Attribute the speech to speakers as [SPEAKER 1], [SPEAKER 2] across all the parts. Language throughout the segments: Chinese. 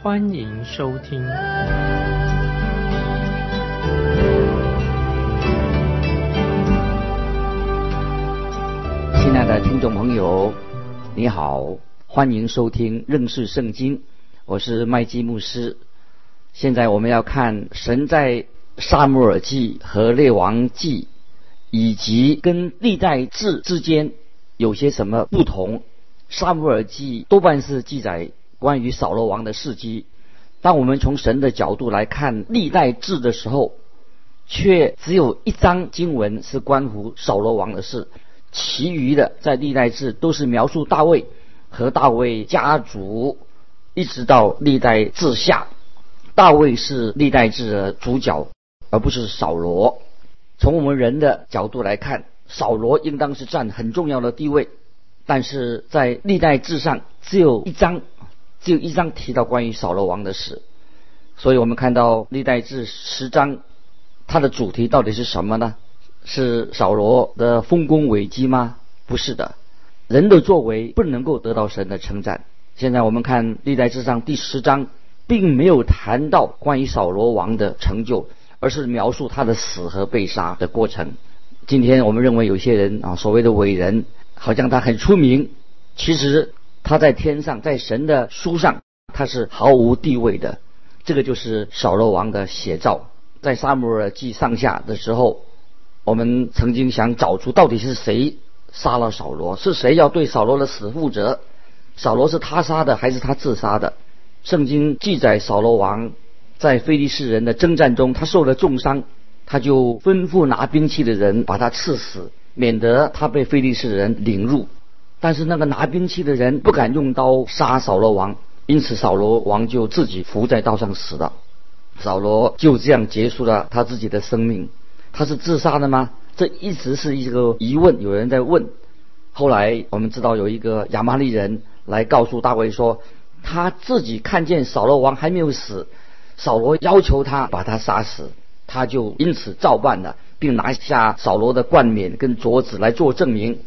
[SPEAKER 1] 欢迎收听。
[SPEAKER 2] 亲爱的听众朋友，你好，欢迎收听认识圣经，我是麦基牧师。现在我们要看神在撒母耳记和列王记。以及跟历代志之间有些什么不同？沙姆尔记多半是记载关于扫罗王的事迹。当我们从神的角度来看历代志的时候，却只有一章经文是关乎扫罗王的事，其余的在历代志都是描述大卫和大卫家族，一直到历代志下。大卫是历代志的主角，而不是扫罗。从我们人的角度来看，扫罗应当是占很重要的地位，但是在历代志上只有一章，只有一章提到关于扫罗王的事，所以我们看到历代志十章，它的主题到底是什么呢？是扫罗的丰功伟绩吗？不是的，人的作为不能够得到神的称赞。现在我们看历代志上第十章，并没有谈到关于扫罗王的成就。而是描述他的死和被杀的过程。今天我们认为有些人啊，所谓的伟人，好像他很出名，其实他在天上，在神的书上，他是毫无地位的。这个就是扫罗王的写照。在撒母耳记上下的时候，我们曾经想找出到底是谁杀了扫罗，是谁要对扫罗的死负责？扫罗是他杀的还是他自杀的？圣经记载扫罗王。在非利士人的征战中，他受了重伤，他就吩咐拿兵器的人把他刺死，免得他被非利士人领入。但是那个拿兵器的人不敢用刀杀扫罗王，因此扫罗王就自己伏在刀上死了。扫罗就这样结束了他自己的生命。他是自杀的吗？这一直是一个疑问，有人在问。后来我们知道有一个亚玛利人来告诉大卫说，他自己看见扫罗王还没有死。扫罗要求他把他杀死，他就因此照办了，并拿下扫罗的冠冕跟镯子来做证明。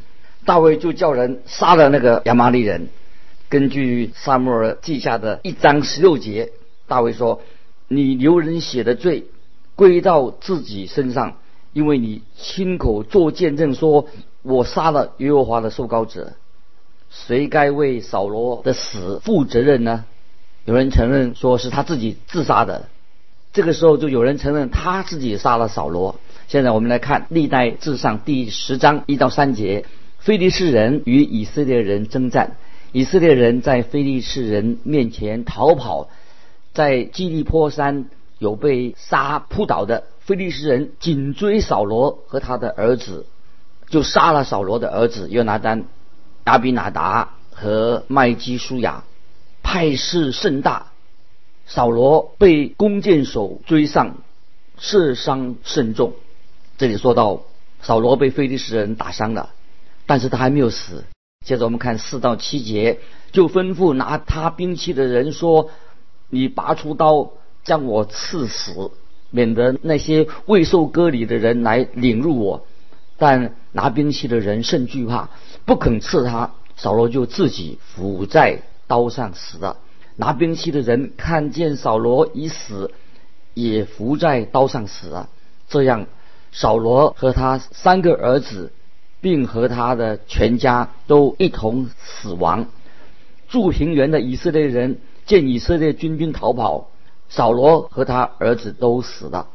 [SPEAKER 2] 大卫就叫人杀了那个亚玛利人。根据撒母耳记下的一章十六节，大卫说：“你流人血的罪归到自己身上，因为你亲口做见证说，我杀了耶和华的受膏者。谁该为扫罗的死负责任呢？”有人承认说是他自己自杀的，这个时候就有人承认他自己杀了扫罗。现在我们来看历代志上第十章一到三节：非利士人与以色列人征战，以色列人在非利士人面前逃跑，在基利坡山有被杀扑倒的非利士人紧追扫罗和他的儿子，就杀了扫罗的儿子约拿丹、亚比拿达和麦基舒雅。派势甚大，扫罗被弓箭手追上，射伤甚重。这里说到扫罗被非利士人打伤了，但是他还没有死。接着我们看四到七节，就吩咐拿他兵器的人说：“你拔出刀将我刺死，免得那些未受割礼的人来领入我。”但拿兵器的人甚惧怕，不肯刺他。扫罗就自己伏在。刀上死了。拿兵器的人看见扫罗已死，也伏在刀上死了。这样，扫罗和他三个儿子，并和他的全家都一同死亡。住平原的以色列人见以色列军兵逃跑，扫罗和他儿子都死了，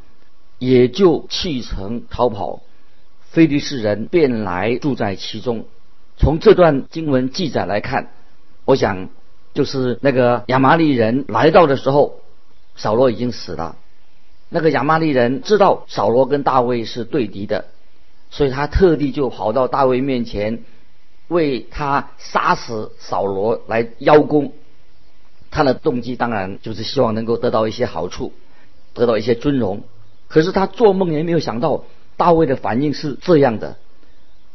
[SPEAKER 2] 也就弃城逃跑。非利士人便来住在其中。从这段经文记载来看，我想。就是那个亚玛利人来到的时候，扫罗已经死了。那个亚玛利人知道扫罗跟大卫是对敌的，所以他特地就跑到大卫面前，为他杀死扫罗来邀功。他的动机当然就是希望能够得到一些好处。得到一些尊荣。可是他做梦也没有想到大卫的反应是这样的，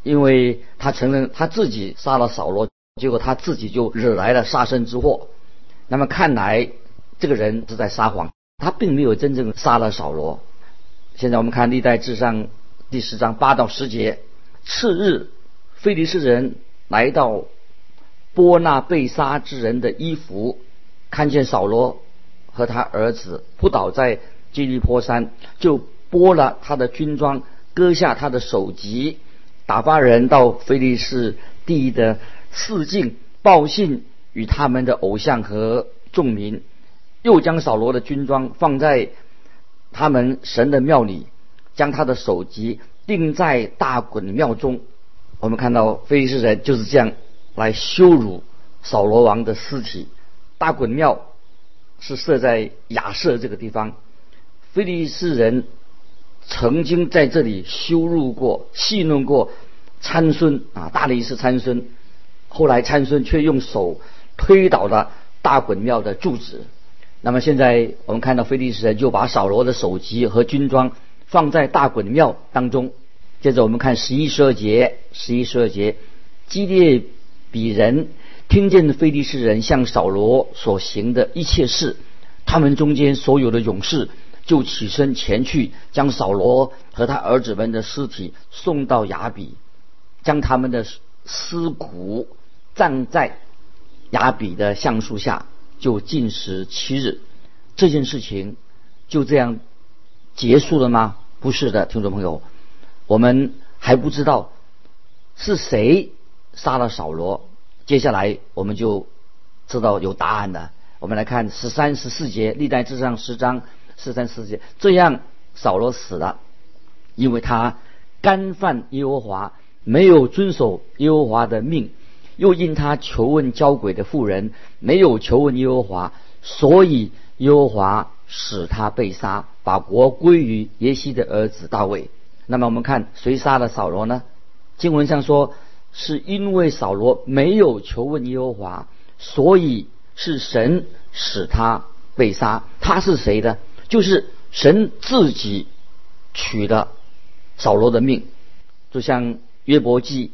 [SPEAKER 2] 因为他承认他自己杀了扫罗，结果他自己就惹来了杀身之祸。那么看来这个人是在撒谎，他并没有真正杀了扫罗。现在我们看历代志上第十章八到十节，次日，菲利士人来到波那被杀之人的衣服，看见扫罗和他儿子扑倒在。基利坡山就剥了他的军装，割下他的首级，打发人到菲利士地的四境报信与他们的偶像和众民，又将扫罗的军装放在他们神的庙里，将他的首级钉在大滚庙中。我们看到菲利士人就是这样来羞辱扫罗王的尸体。大滚庙是设在亚瑟这个地方。菲利士人曾经在这里羞辱过、戏弄过参孙啊，大力士参孙。后来参孙却用手推倒了大滚庙的柱子。那么现在我们看到菲利士人就把扫罗的首级和军装放在大滚庙当中。接着我们看十一十二节，十一十二节，基列比人听见菲利士人向扫罗所行的一切事，他们中间所有的勇士。就起身前去，将扫罗和他儿子们的尸体送到雅比，将他们的尸骨葬在雅比的橡树下，就禁食七日。这件事情就这样结束了吗？不是的，听众朋友，我们还不知道是谁杀了扫罗。接下来我们就知道有答案了。我们来看十三、十四节，历代志上十章。十三十四节，这样扫罗死了，因为他干犯耶和华，没有遵守耶和华的命，又因他求问交鬼的妇人，没有求问耶和华，所以耶和华使他被杀，把国归于耶西的儿子大卫。那么我们看谁杀了扫罗呢？经文上说，是因为扫罗没有求问耶和华，所以是神使他被杀。他是谁的？就是神自己取的扫罗的命，就像约伯记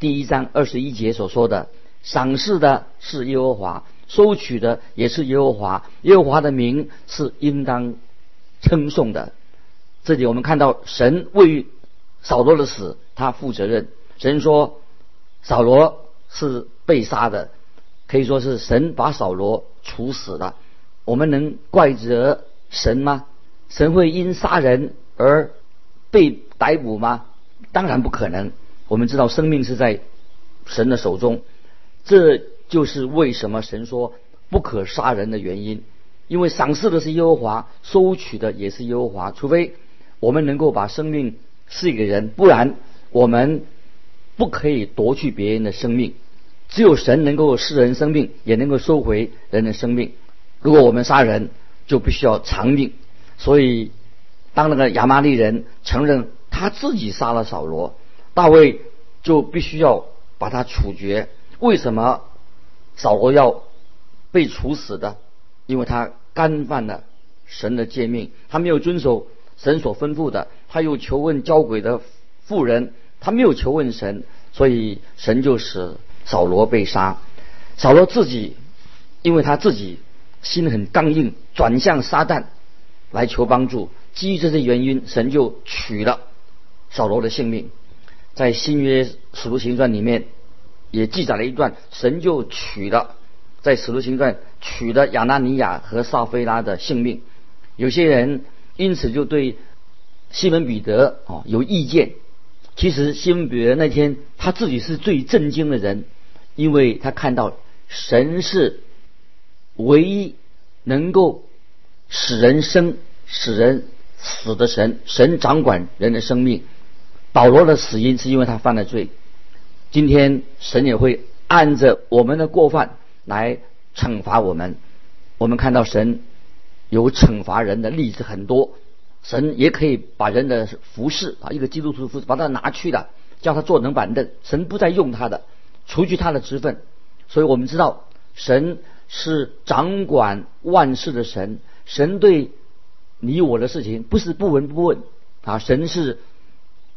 [SPEAKER 2] 第一章二十一节所说的：“赏赐的是耶和华，收取的也是耶和华，耶和华的名是应当称颂的。”这里我们看到神为扫罗的死，他负责任。神说扫罗是被杀的，可以说是神把扫罗处死了。我们能怪责？神吗？神会因杀人而被逮捕吗？当然不可能。我们知道生命是在神的手中，这就是为什么神说不可杀人的原因。因为赏赐的是耶和华，收取的也是耶和华。除非我们能够把生命赐给人，不然我们不可以夺去别人的生命。只有神能够赐人生命，也能够收回人的生命。如果我们杀人，就必须要偿命，所以当那个亚玛利人承认他自己杀了扫罗，大卫就必须要把他处决。为什么扫罗要被处死的？因为他干犯了神的诫命，他没有遵守神所吩咐的，他又求问交鬼的妇人，他没有求问神，所以神就使扫罗被杀。扫罗自己，因为他自己。心很刚硬，转向撒旦来求帮助。基于这些原因，神就取了扫罗的性命。在新约使徒行传里面也记载了一段，神就取了在使徒行传取了亚纳尼亚和撒菲拉的性命。有些人因此就对西门彼得哦有意见。其实西门彼得那天他自己是最震惊的人，因为他看到神是。唯一能够使人生、使人死的神，神掌管人的生命。保罗的死因是因为他犯了罪。今天神也会按着我们的过犯来惩罚我们。我们看到神有惩罚人的例子很多，神也可以把人的服饰啊，一个基督徒服饰把它拿去了，叫他坐冷板凳，神不再用他的，除去他的职分。所以我们知道神。是掌管万事的神，神对你我的事情，不是不闻不问啊！神是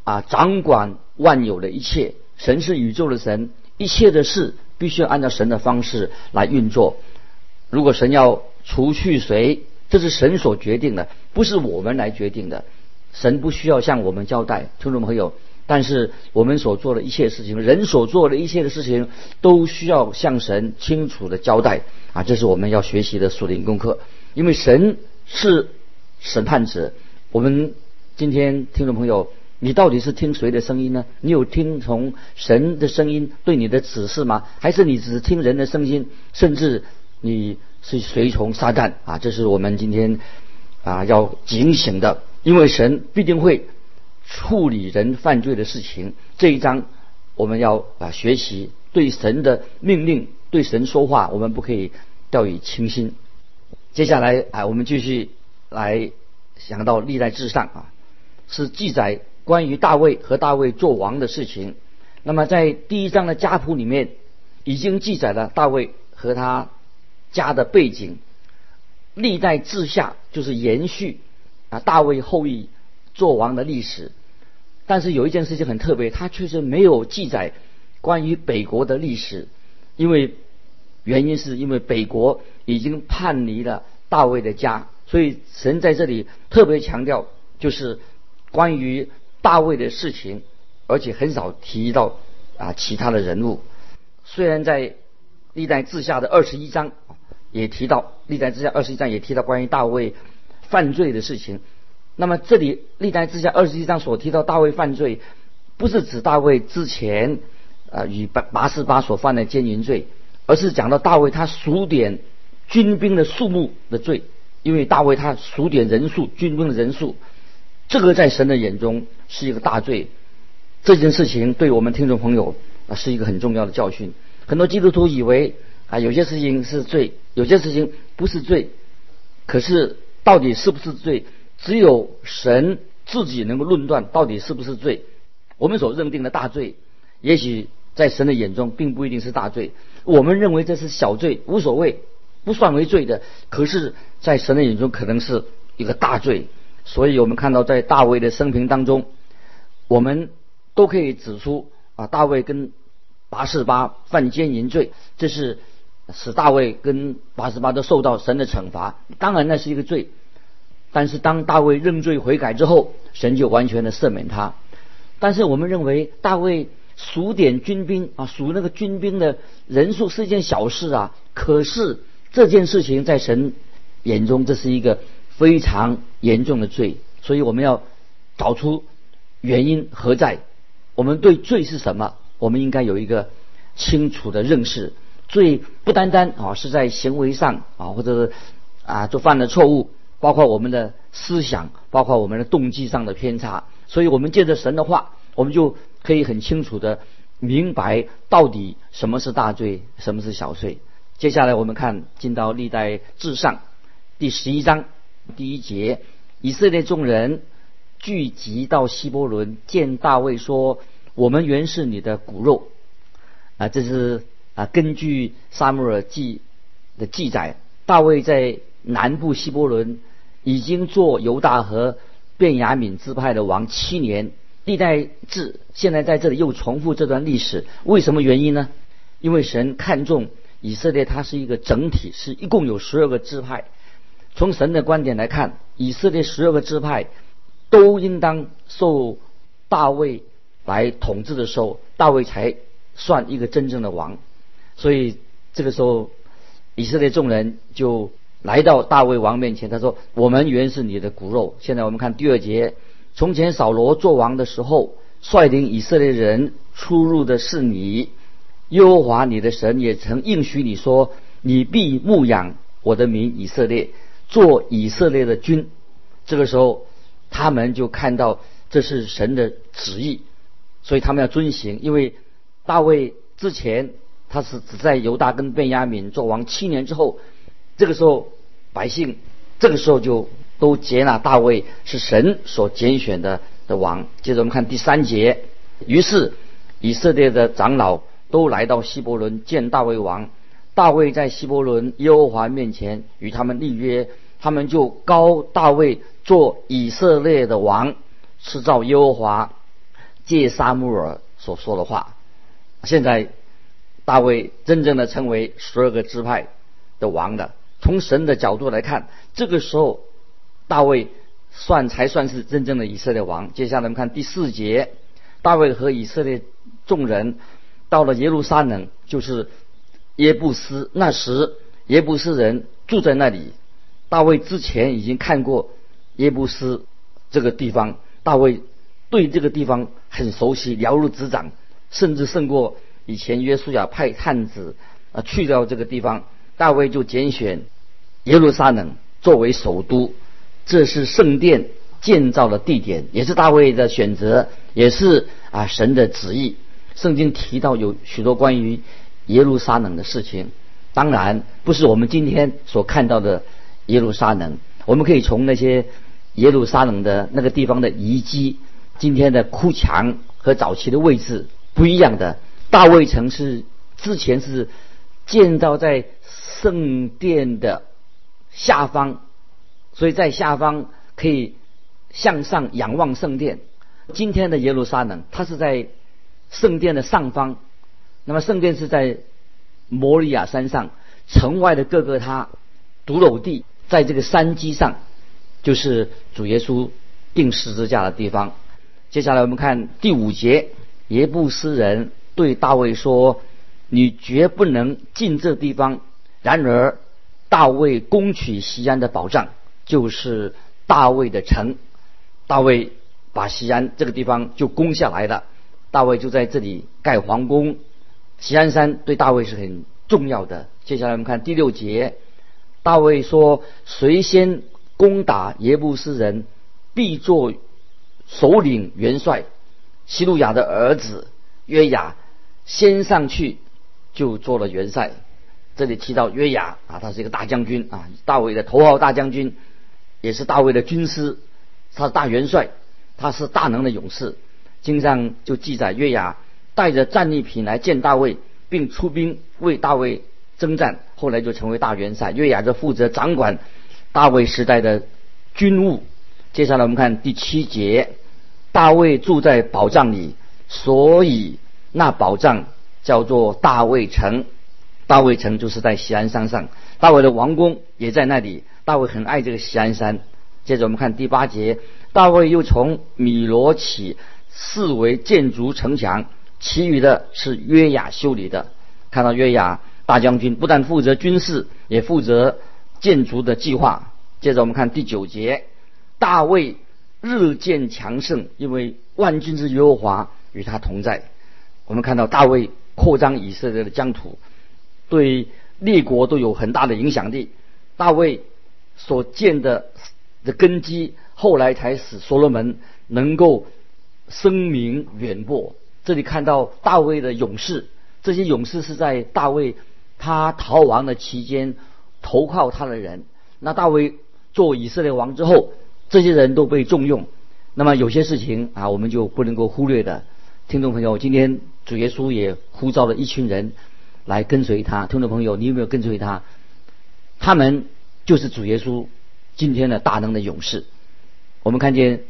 [SPEAKER 2] 啊掌管万有的一切，神是宇宙的神，一切的事必须要按照神的方式来运作。如果神要除去谁，这是神所决定的，不是我们来决定的。神不需要向我们交代，听众朋友。但是我们所做的一切事情，人所做的一切的事情，都需要向神清楚的交代啊！这是我们要学习的属灵功课。因为神是审判者。我们今天听众朋友，你到底是听谁的声音呢？你有听从神的声音对你的指示吗？还是你只听人的声音？甚至你是随从撒旦啊？这是我们今天啊要警醒的，因为神必定会。处理人犯罪的事情这一章，我们要啊学习对神的命令，对神说话，我们不可以掉以轻心。接下来啊，我们继续来想到历代至上啊，是记载关于大卫和大卫做王的事情。那么在第一章的家谱里面，已经记载了大卫和他家的背景。历代治下就是延续啊大卫后裔做王的历史。但是有一件事情很特别，他确实没有记载关于北国的历史，因为原因是因为北国已经叛离了大卫的家，所以神在这里特别强调就是关于大卫的事情，而且很少提到啊其他的人物。虽然在历代志下的二十一章也提到，历代志下二十一章也提到关于大卫犯罪的事情。那么这里历代之下二十一章所提到大卫犯罪，不是指大卫之前啊与八八十八所犯的奸淫罪，而是讲到大卫他数点军兵的数目的罪，因为大卫他数点人数军兵的人数，这个在神的眼中是一个大罪。这件事情对我们听众朋友啊是一个很重要的教训。很多基督徒以为啊有些事情是罪，有些事情不是罪，可是到底是不是罪？只有神自己能够论断到底是不是罪。我们所认定的大罪，也许在神的眼中并不一定是大罪。我们认为这是小罪，无所谓，不算为罪的。可是，在神的眼中可能是一个大罪。所以我们看到在大卫的生平当中，我们都可以指出啊，大卫跟八十八犯奸淫罪，这是使大卫跟八十八都受到神的惩罚。当然，那是一个罪。但是当大卫认罪悔改之后，神就完全的赦免他。但是我们认为大卫数点军兵啊，数那个军兵的人数是一件小事啊。可是这件事情在神眼中，这是一个非常严重的罪。所以我们要找出原因何在。我们对罪是什么？我们应该有一个清楚的认识。罪不单单啊是在行为上啊，或者是啊就犯了错误。包括我们的思想，包括我们的动机上的偏差，所以我们借着神的话，我们就可以很清楚的明白到底什么是大罪，什么是小罪。接下来我们看进到历代至上第十一章第一节，以色列众人聚集到希伯伦见大卫说：“我们原是你的骨肉。”啊，这是啊根据撒母耳记的记载，大卫在南部希伯伦。已经做犹大和便雅敏支派的王七年，历代志现在在这里又重复这段历史，为什么原因呢？因为神看重以色列，它是一个整体，是一共有十二个支派。从神的观点来看，以色列十二个支派都应当受大卫来统治的时候，大卫才算一个真正的王。所以这个时候，以色列众人就。来到大卫王面前，他说：“我们原是你的骨肉。”现在我们看第二节：从前扫罗做王的时候，率领以色列人出入的是你，耶和华你的神也曾应许你说：“你必牧养我的民以色列，做以色列的君。”这个时候，他们就看到这是神的旨意，所以他们要遵行。因为大卫之前他是只在犹大跟便雅悯做王七年之后。这个时候，百姓这个时候就都接纳大卫是神所拣选的的王。接着我们看第三节，于是以色列的长老都来到希伯伦见大卫王。大卫在希伯伦耶和华面前与他们立约，他们就高大卫做以色列的王，是照耶和华借撒母耳所说的话。现在大卫真正的成为十二个支派的王的。从神的角度来看，这个时候大卫算才算是真正的以色列王。接下来我们看第四节，大卫和以色列众人到了耶路撒冷，就是耶布斯。那时耶布斯人住在那里。大卫之前已经看过耶布斯这个地方，大卫对这个地方很熟悉，了如指掌，甚至胜过以前约书亚派探子啊去到这个地方。大卫就拣选耶路撒冷作为首都，这是圣殿建造的地点，也是大卫的选择，也是啊神的旨意。圣经提到有许多关于耶路撒冷的事情，当然不是我们今天所看到的耶路撒冷。我们可以从那些耶路撒冷的那个地方的遗迹，今天的哭墙和早期的位置不一样的。大卫城是之前是建造在。圣殿的下方，所以在下方可以向上仰望圣殿。今天的耶路撒冷，它是在圣殿的上方。那么圣殿是在摩利亚山上，城外的各个他独楼地，在这个山基上，就是主耶稣定十字架的地方。接下来我们看第五节，耶布斯人对大卫说：“你绝不能进这地方。”然而，大卫攻取西安的宝藏，就是大卫的城。大卫把西安这个地方就攻下来了。大卫就在这里盖皇宫。西安山对大卫是很重要的。接下来我们看第六节，大卫说：“谁先攻打耶布斯人，必做首领元帅。”希路亚的儿子约雅先上去，就做了元帅。这里提到约雅啊，他是一个大将军啊，大卫的头号大将军，也是大卫的军师，他是大元帅，他是大能的勇士。经上就记载约雅带着战利品来见大卫，并出兵为大卫征战，后来就成为大元帅。约雅就负责掌管大卫时代的军务。接下来我们看第七节，大卫住在宝藏里，所以那宝藏叫做大卫城。大卫城就是在锡安山上，大卫的王宫也在那里。大卫很爱这个锡安山。接着我们看第八节，大卫又从米罗起四围建筑城墙，其余的是约雅修理的。看到约雅大将军不但负责军事，也负责建筑的计划。接着我们看第九节，大卫日渐强盛，因为万军之耶和华与他同在。我们看到大卫扩张以色列的疆土。对列国都有很大的影响力。大卫所建的的根基，后来才使所罗门能够声名远播。这里看到大卫的勇士，这些勇士是在大卫他逃亡的期间投靠他的人。那大卫做以色列王之后，这些人都被重用。那么有些事情啊，我们就不能够忽略的。听众朋友，今天主耶稣也呼召了一群人。来跟随他，听众朋友，你有没有跟随他？他们就是主耶稣今天的大能的勇士。我们看见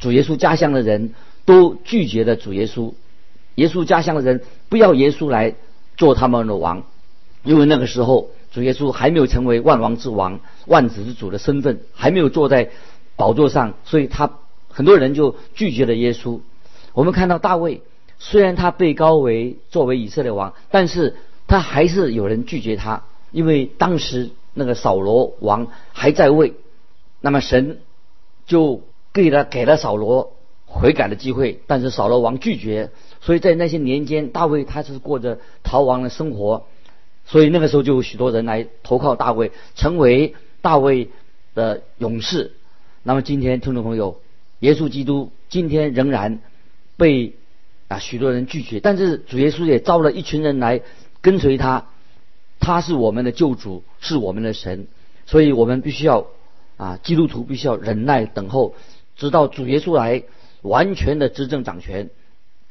[SPEAKER 2] 主耶稣家乡的人都拒绝了主耶稣，耶稣家乡的人不要耶稣来做他们的王，因为那个时候主耶稣还没有成为万王之王、万子之主的身份，还没有坐在宝座上，所以他很多人就拒绝了耶稣。我们看到大卫。虽然他被高为作为以色列王，但是他还是有人拒绝他，因为当时那个扫罗王还在位，那么神就给了给了扫罗悔改的机会，但是扫罗王拒绝，所以在那些年间，大卫他是过着逃亡的生活，所以那个时候就有许多人来投靠大卫，成为大卫的勇士。那么今天听众朋友，耶稣基督今天仍然被。啊，许多人拒绝，但是主耶稣也招了一群人来跟随他，他是我们的救主，是我们的神，所以我们必须要啊，基督徒必须要忍耐等候，直到主耶稣来完全的执政掌权。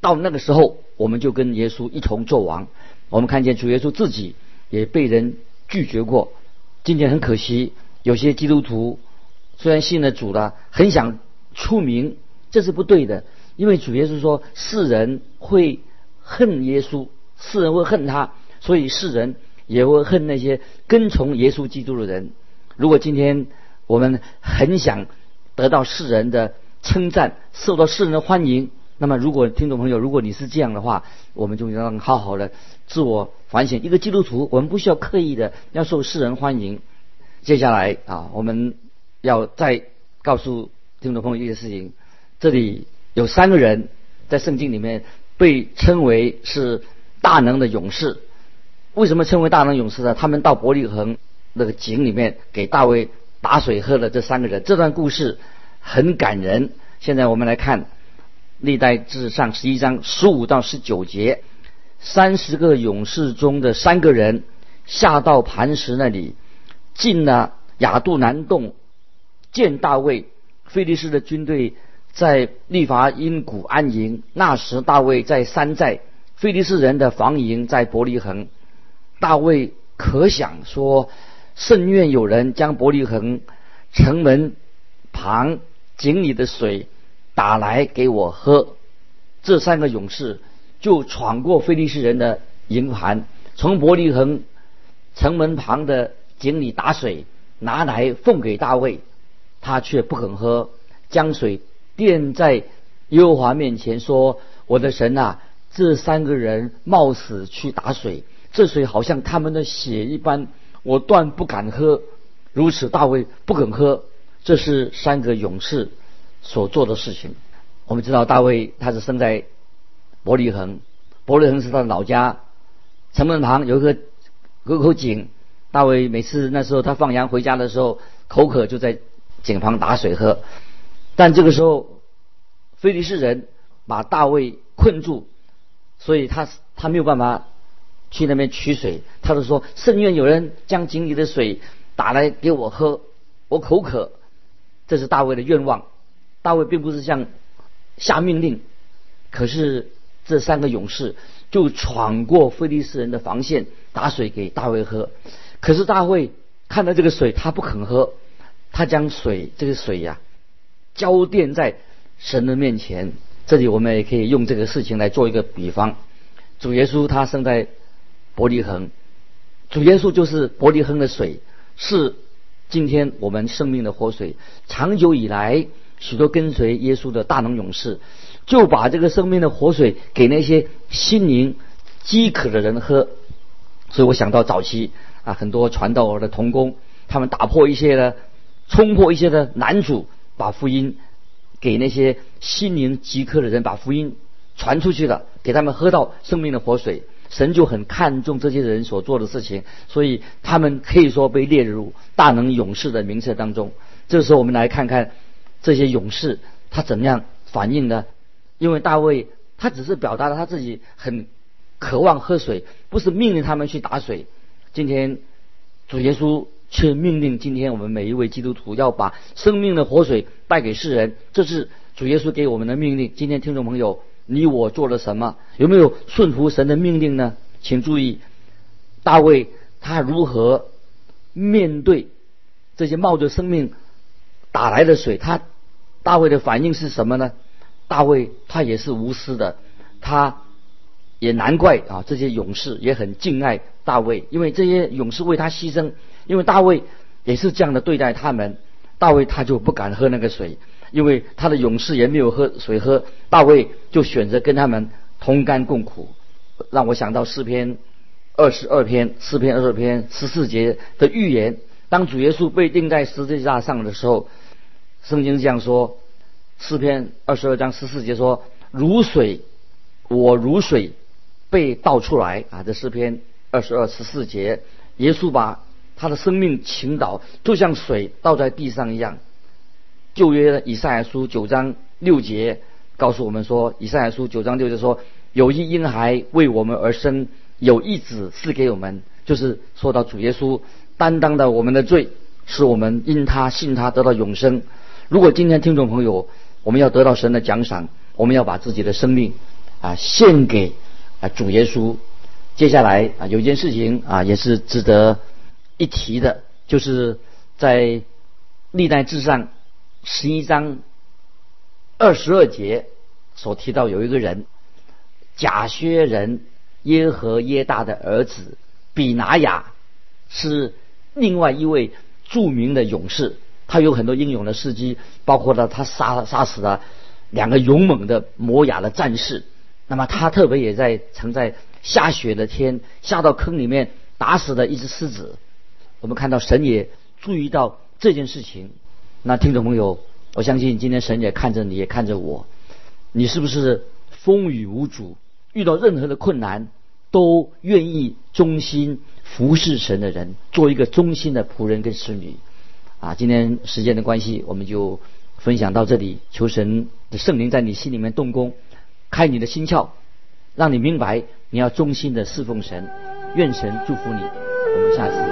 [SPEAKER 2] 到那个时候，我们就跟耶稣一同做王。我们看见主耶稣自己也被人拒绝过，今天很可惜，有些基督徒虽然信了主了，很想出名，这是不对的。因为主耶稣说，世人会恨耶稣，世人会恨他，所以世人也会恨那些跟从耶稣基督的人。如果今天我们很想得到世人的称赞，受到世人的欢迎，那么如果听众朋友，如果你是这样的话，我们就要好好的自我反省。一个基督徒，我们不需要刻意的要受世人欢迎。接下来啊，我们要再告诉听众朋友一件事情。这里有三个人在圣经里面被称为是大能的勇士。为什么称为大能勇士呢？他们到伯利恒。那个井里面给大卫打水喝的这三个人，这段故事很感人。现在我们来看《历代志上》十一章十五到十九节，三十个勇士中的三个人下到磐石那里，进了亚杜南洞，见大卫。菲利士的军队在利伐因谷安营，那时大卫在山寨，菲利士人的防营在伯利恒。大卫可想说。甚愿有人将伯利恒城门旁井里的水打来给我喝。这三个勇士就闯过菲利士人的营盘，从伯利恒城门旁的井里打水，拿来奉给大卫，他却不肯喝，将水垫在耶和华面前说：“我的神啊，这三个人冒死去打水，这水好像他们的血一般。”我断不敢喝，如此大卫不肯喝，这是三个勇士所做的事情。我们知道大卫他是生在伯利恒，伯利恒是他的老家，城门旁有一个有口井，大卫每次那时候他放羊回家的时候口渴就在井旁打水喝，但这个时候菲利士人把大卫困住，所以他他没有办法。去那边取水，他就说：“甚愿有人将井里的水打来给我喝，我口渴。”这是大卫的愿望。大卫并不是像下命令，可是这三个勇士就闯过菲利斯人的防线，打水给大卫喝。可是大卫看到这个水，他不肯喝，他将水这个水呀浇奠在神的面前。这里我们也可以用这个事情来做一个比方：主耶稣他生在。伯利恒，主耶稣就是伯利恒的水，是今天我们生命的活水。长久以来，许多跟随耶稣的大能勇士，就把这个生命的活水给那些心灵饥渴的人喝。所以我想到早期啊，很多传道的童工，他们打破一些的、冲破一些的难阻，把福音给那些心灵饥渴的人，把福音传出去了，给他们喝到生命的活水。神就很看重这些人所做的事情，所以他们可以说被列入大能勇士的名册当中。这时候，我们来看看这些勇士他怎样反应呢？因为大卫他只是表达了他自己很渴望喝水，不是命令他们去打水。今天主耶稣却命令今天我们每一位基督徒要把生命的活水带给世人，这是主耶稣给我们的命令。今天听众朋友。你我做了什么？有没有顺服神的命令呢？请注意，大卫他如何面对这些冒着生命打来的水？他大卫的反应是什么呢？大卫他也是无私的，他也难怪啊，这些勇士也很敬爱大卫，因为这些勇士为他牺牲，因为大卫也是这样的对待他们，大卫他就不敢喝那个水。因为他的勇士也没有喝水喝，大卫就选择跟他们同甘共苦，让我想到诗篇二十二篇诗篇二十二篇十四节的预言。当主耶稣被钉在十字架上的时候，圣经这样说：诗篇二十二章十四节说：“如水，我如水被倒出来啊！”这诗篇二十二十四节，耶稣把他的生命倾倒，就像水倒在地上一样。旧约以赛亚书九章六节告诉我们说，以赛亚书九章六节说，有一婴孩为我们而生，有一子赐给我们，就是说到主耶稣担当的我们的罪，使我们因他信他得到永生。如果今天听众朋友，我们要得到神的奖赏，我们要把自己的生命啊献给啊主耶稣。接下来啊有一件事情啊也是值得一提的，就是在历代志上十一章二十二节所提到有一个人，贾薛人耶和耶大的儿子比拿雅是另外一位著名的勇士，他有很多英勇的事迹，包括了他杀杀死了两个勇猛的摩雅的战士。那么他特别也在曾在下雪的天下到坑里面打死了一只狮子。我们看到神也注意到这件事情。那听众朋友，我相信今天神也看着你，也看着我。你是不是风雨无阻，遇到任何的困难都愿意忠心服侍神的人，做一个忠心的仆人跟侍女？啊，今天时间的关系，我们就分享到这里。求神的圣灵在你心里面动工。开你的心窍，让你明白你要忠心的侍奉神，愿神祝福你。我们下次。